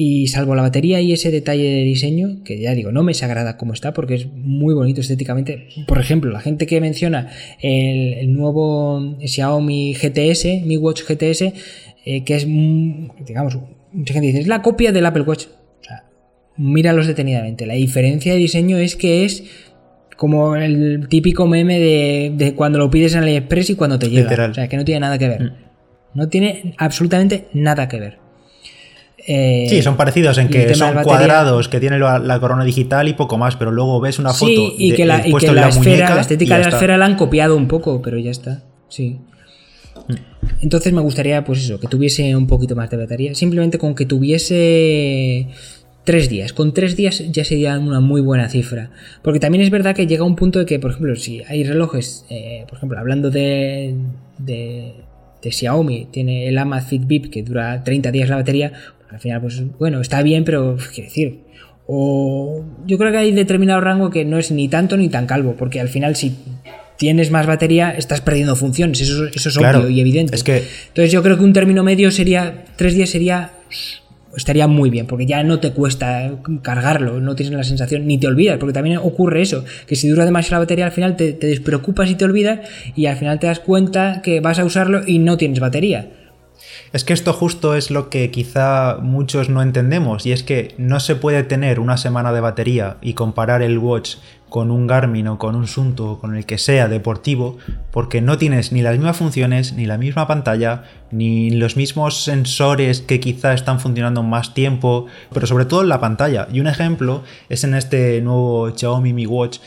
Y salvo la batería y ese detalle de diseño, que ya digo, no me desagrada como está porque es muy bonito estéticamente. Por ejemplo, la gente que menciona el, nuevo Xiaomi GTS, Mi Watch GTS, eh, que es, digamos, mucha gente dice, es la copia del Apple Watch. O sea, míralos detenidamente. La diferencia de diseño es que es como el típico meme de, cuando lo pides en AliExpress y cuando te llega. O sea, que no tiene nada que ver. Mm. No tiene absolutamente nada que ver. Eh, sí, son parecidos en que son cuadrados, que tienen la, corona digital y poco más, pero luego ves una foto y que la, esfera, la estética de la esfera la han copiado un poco, pero ya está. Sí. Mm. Entonces me gustaría, pues eso, que tuviese un poquito más de batería. Simplemente con que tuviese tres días. Con tres días ya sería una muy buena cifra. Porque también es verdad que llega un punto de que, por ejemplo, si hay relojes, eh, por ejemplo, hablando de, de, de, Xiaomi, tiene el Amazfit VIP que dura 30 días la batería, al final, pues bueno, está bien, pero quiero decir. O yo creo que hay determinado rango que no es ni tanto ni tan calvo, porque al final si tienes más batería estás perdiendo funciones, eso, eso es obvio y evidente. Es que... Entonces yo creo que un término medio sería, tres días sería estaría muy bien, porque ya no te cuesta cargarlo, no tienes la sensación, ni te olvidas, porque también ocurre eso, que si dura demasiado la batería al final te, te despreocupas y te olvidas y al final te das cuenta que vas a usarlo y no tienes batería. Es que esto justo es lo que quizá muchos no entendemos y es que no se puede tener una semana de batería y comparar el watch con un Garmin o con un Sunto o con el que sea deportivo porque no tienes ni las mismas funciones, ni la misma pantalla, ni los mismos sensores que quizá están funcionando más tiempo, pero sobre todo en la pantalla. Y un ejemplo es en este nuevo Xiaomi Mi Watch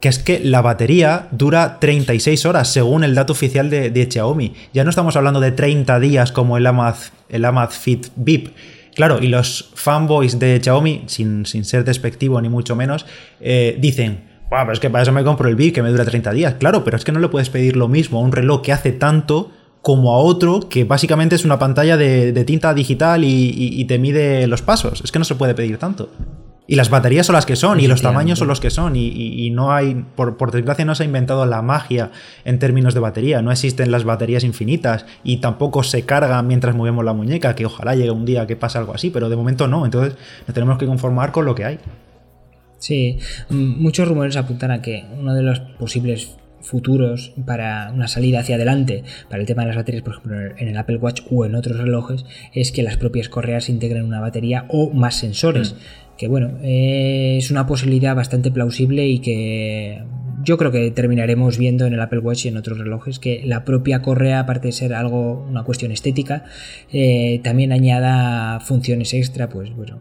que es que la batería dura 36 horas según el dato oficial de, Xiaomi. Ya no estamos hablando de 30 días como el Amaz, el Fit VIP. Claro, y los fanboys de Xiaomi, sin, sin ser despectivo ni mucho menos, eh, dicen, bueno, pero es que para eso me compro el VIP que me dura 30 días. Claro, pero es que no le puedes pedir lo mismo a un reloj que hace tanto como a otro que básicamente es una pantalla de, tinta digital y te mide los pasos. Es que no se puede pedir tanto. Y las baterías son las que son, y los tamaños son los que son, y, no hay, por, por, desgracia no se ha inventado la magia en términos de batería, no existen las baterías infinitas, y tampoco se cargan mientras movemos la muñeca, que ojalá llegue un día que pase algo así, pero de momento no, entonces nos tenemos que conformar con lo que hay. Sí, muchos rumores apuntan a que uno de los posibles futuros para una salida hacia adelante para el tema de las baterías, por ejemplo en el Apple Watch o en otros relojes, es que las propias correas integren una batería o más sensores. Mm que bueno, eh, es una posibilidad bastante plausible y que yo creo que terminaremos viendo en el Apple Watch y en otros relojes que la propia correa, aparte de ser algo, una cuestión estética, eh, también añada funciones extra, pues bueno,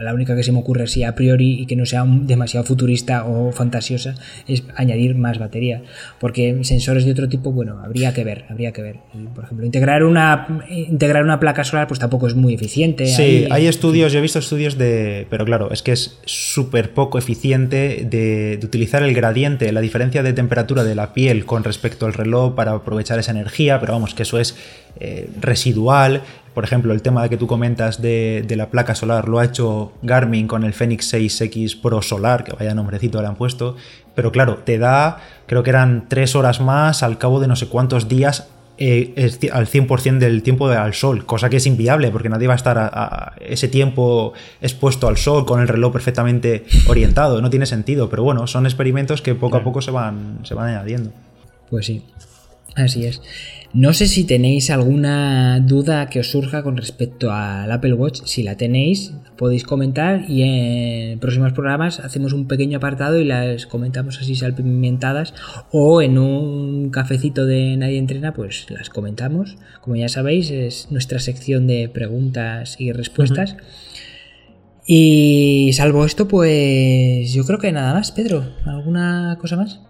la única que se me ocurre así a priori y que no sea demasiado futurista o fantasiosa es añadir más batería. Porque sensores de otro tipo, bueno, habría que ver, habría que ver. por ejemplo, integrar una, integrar una placa solar pues tampoco es muy eficiente. Sí, hay, estudios, yo he visto estudios de... Pero claro, es que es súper poco eficiente de, utilizar el gradiente, la diferencia de temperatura de la piel con respecto al reloj para aprovechar esa energía, pero vamos, que eso es eh, residual. Por ejemplo, el tema de que tú comentas de, la placa solar lo ha hecho Garmin con el Fenix 6X Pro Solar, que vaya nombrecito le han puesto. Pero claro, te da, creo que eran tres horas más al cabo de no sé cuántos días eh, al 100% del tiempo al sol, cosa que es inviable porque nadie va a estar a, ese tiempo expuesto al sol con el reloj perfectamente orientado, no tiene sentido, pero bueno, son experimentos que poco a poco se van, se van añadiendo. Pues sí, así es. No sé si tenéis alguna duda que os surja con respecto al Apple Watch. Si la tenéis, podéis comentar y en próximos programas hacemos un pequeño apartado y las comentamos así salpimentadas o en un cafecito de Nadie Entrena, pues las comentamos. Como ya sabéis, es nuestra sección de preguntas y respuestas. Y salvo esto, pues yo creo que nada más, Pedro. ¿Alguna cosa más?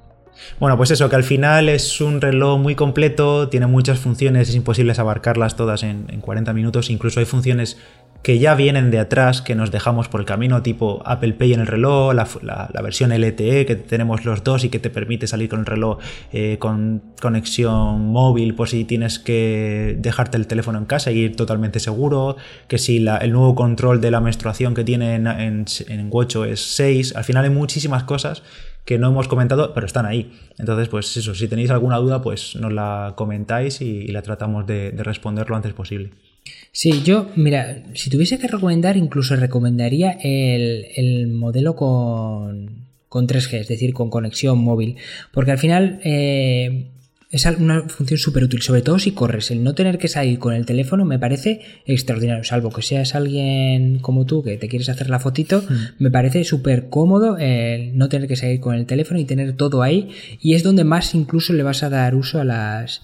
Bueno, pues eso, que al final es un reloj muy completo, tiene muchas funciones, es imposible abarcarlas todas en, 40 minutos, incluso hay funciones que ya vienen de atrás, que nos dejamos por el camino, tipo Apple Pay en el reloj, la, versión LTE que tenemos los dos y que te permite salir con el reloj eh, con conexión móvil por si tienes que dejarte el teléfono en casa y ir totalmente seguro, que si el nuevo control de la menstruación que tiene en, en, es 6, al final hay muchísimas cosas que no hemos comentado, pero están ahí. Entonces, pues eso, si tenéis alguna duda, pues nos la comentáis y, la tratamos de responder lo antes posible. Sí, yo, mira, si tuviese que recomendar, incluso recomendaría el, modelo con, con 3G, es decir, con conexión móvil, porque al final eh, es una función súper útil, sobre todo si corres. El no tener que salir con el teléfono me parece extraordinario, salvo que seas alguien como tú que te quieres hacer la fotito, mm. me parece súper cómodo el no tener que salir con el teléfono y tener todo ahí, y es donde más incluso le vas a dar uso a las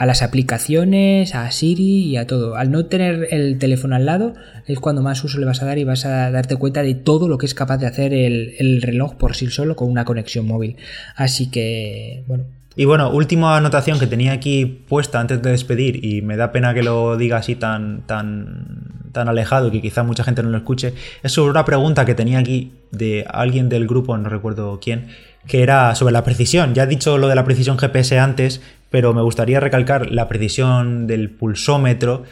a las aplicaciones, a Siri y a todo. Al no tener el teléfono al lado es cuando más uso le vas a dar y vas a darte cuenta de todo lo que es capaz de hacer el, reloj por sí solo con una conexión móvil. Así que, bueno, y bueno, última anotación que tenía aquí puesta antes de despedir, y me da pena que lo diga así tan, tan, tan alejado y que quizá mucha gente no lo escuche, es sobre una pregunta que tenía aquí de alguien del grupo, no recuerdo quién, que era sobre la precisión. Ya he dicho lo de la precisión GPS antes, pero me gustaría recalcar la precisión del pulsómetro,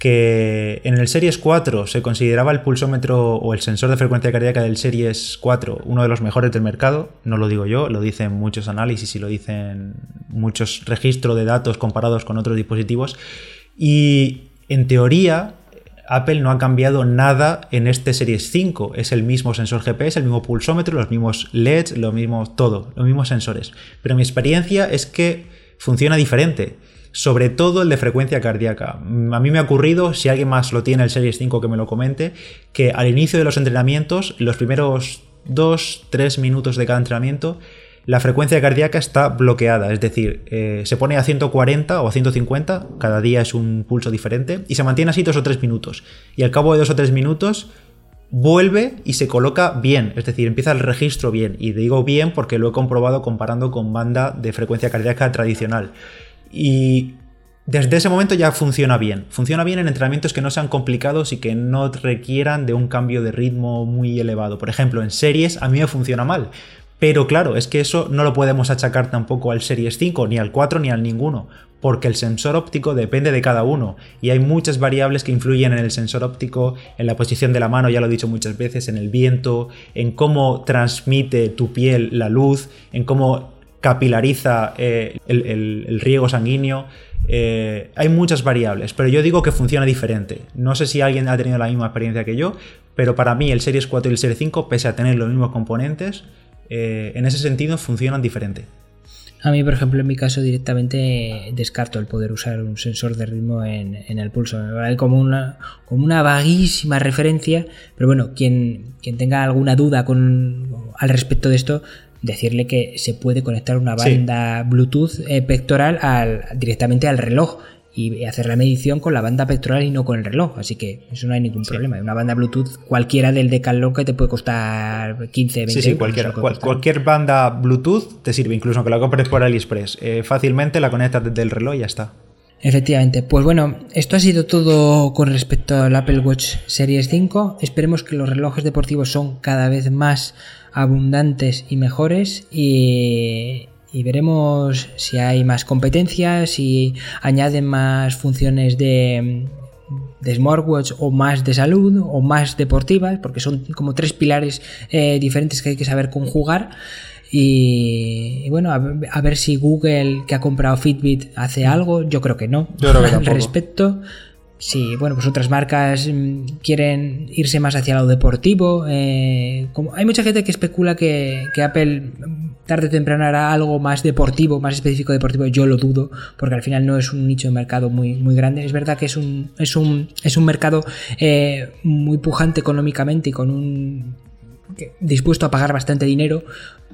que en el Series 4 se consideraba el pulsómetro o el sensor de frecuencia cardíaca del Series 4 uno de los mejores del mercado, no lo digo yo, lo dicen muchos análisis y lo dicen muchos registros de datos comparados con otros dispositivos, y en teoría Apple no ha cambiado nada en este Series 5. Es el mismo sensor GPS, el mismo pulsómetro, los mismos LEDs, lo mismo todo, los mismos sensores. Pero mi experiencia es que funciona diferente. Sobre todo el de frecuencia cardíaca. A mí me ha ocurrido, si alguien más lo tiene el Series 5 que me lo comente, que al inicio de los entrenamientos, los primeros 2-3 minutos de cada entrenamiento, la frecuencia cardíaca está bloqueada, es decir, eh, se pone a 140 o a 150, cada día es un pulso diferente, y se mantiene así dos o tres minutos. Y al cabo de dos o tres minutos vuelve y se coloca bien, es decir, empieza el registro bien. Y digo bien porque lo he comprobado comparando con banda de frecuencia cardíaca tradicional. Y desde ese momento ya funciona bien. Funciona bien en entrenamientos que no sean complicados y que no requieran de un cambio de ritmo muy elevado. Por ejemplo, en series a mí me funciona mal, pero claro, es que eso no lo podemos achacar tampoco al Series 5, ni al 4, ni al ninguno, porque el sensor óptico depende de cada uno y hay muchas variables que influyen en el sensor óptico, en la posición de la mano, ya lo he dicho muchas veces, en el viento, en cómo transmite tu piel la luz, en cómo capilariza eh, el, riego sanguíneo. Eh, hay muchas variables, pero yo digo que funciona diferente. No sé si alguien ha tenido la misma experiencia que yo, pero para mí el Series 4 y el Series 5, pese a tener los mismos componentes, eh, en ese sentido funcionan diferente. A mí, por ejemplo, en mi caso directamente descarto el poder usar un sensor de ritmo en, el pulso. Me vale como una, como una vaguísima referencia, pero bueno, quien, quien tenga alguna duda con, al respecto de esto, decirle que se puede conectar una banda Bluetooth eh, pectoral al, directamente al reloj y hacer la medición con la banda pectoral y no con el reloj. Así que eso no hay ningún problema. Una banda Bluetooth cualquiera del Decathlon que te puede costar 15, 20 sí, sí, Cualquier, cualquier banda Bluetooth te sirve, incluso aunque la compres por AliExpress. Eh, fácilmente la conectas desde el reloj y ya está. Efectivamente, pues bueno, esto ha sido todo con respecto al Apple Watch Series 5. Esperemos que los relojes deportivos son cada vez más abundantes y mejores y, y veremos si hay más competencias, si añaden más funciones de, de smartwatch o más de salud o más deportivas, porque son como tres pilares eh, diferentes que hay que saber conjugar. Y, bueno, a, ver si Google, que ha comprado Fitbit, hace algo. Yo creo que no. Yo creo que al respecto. Si, bueno, pues otras marcas mm, quieren irse más hacia lo deportivo. Eh, como, hay mucha gente que especula que, Apple mm, tarde o temprano hará algo más deportivo, más específico deportivo. Yo lo dudo, porque al final no es un nicho de mercado muy, muy grande. Es verdad que es un, es un, es un mercado eh, muy pujante económicamente y con un dispuesto a pagar bastante dinero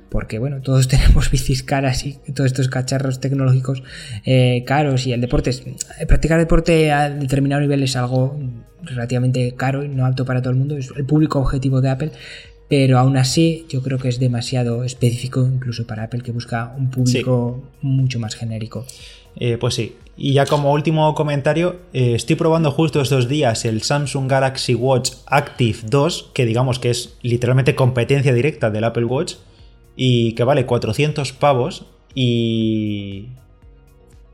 porque bueno, todos tenemos bicis caras y todos estos cacharros tecnológicos eh, caros y el deporte, es, eh, practicar deporte a determinado nivel es algo relativamente caro y no apto para todo el mundo, es el público objetivo de Apple, pero aún así yo creo que es demasiado específico incluso para Apple que busca un público mucho más genérico. Eh, pues sí, Y ya como último comentario, eh, estoy probando justo estos días el Samsung Galaxy Watch Active 2, que digamos que es literalmente competencia directa del Apple Watch, y que vale 400 pavos y...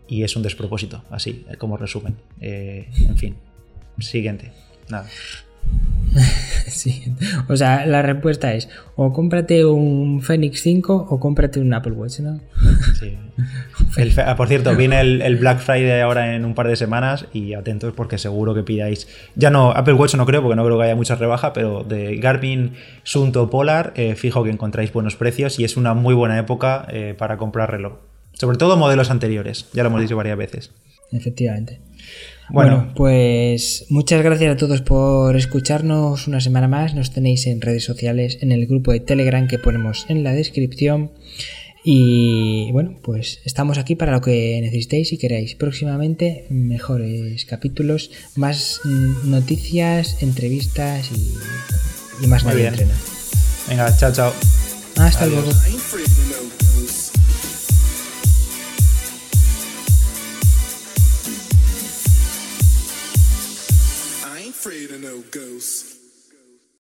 Y es un despropósito, así, como resumen. Eh, en fin, siguiente. Nada. sí. O sea, la respuesta es o cómprate un Fenix 5 o cómprate un Apple Watch, ¿no? Sí. Ah, por cierto, viene el, Black Friday ahora en un par de semanas y atentos porque seguro que pidáis. Ya no, Apple Watch no creo porque no creo que haya mucha rebaja, pero de Garmin Sunto Polar, eh, fijo que encontráis buenos precios y es una muy buena época eh, para comprar reloj. Sobre todo modelos anteriores, ya lo hemos dicho varias veces. Efectivamente. Bueno. pues muchas gracias a todos por escucharnos una semana más. Nos tenéis en redes sociales, en el grupo de Telegram que ponemos en la descripción. Y bueno, pues estamos aquí para lo que necesitéis y queráis. Próximamente mejores capítulos, más noticias, entrevistas y, más Muy Venga, chao, chao. Hasta luego.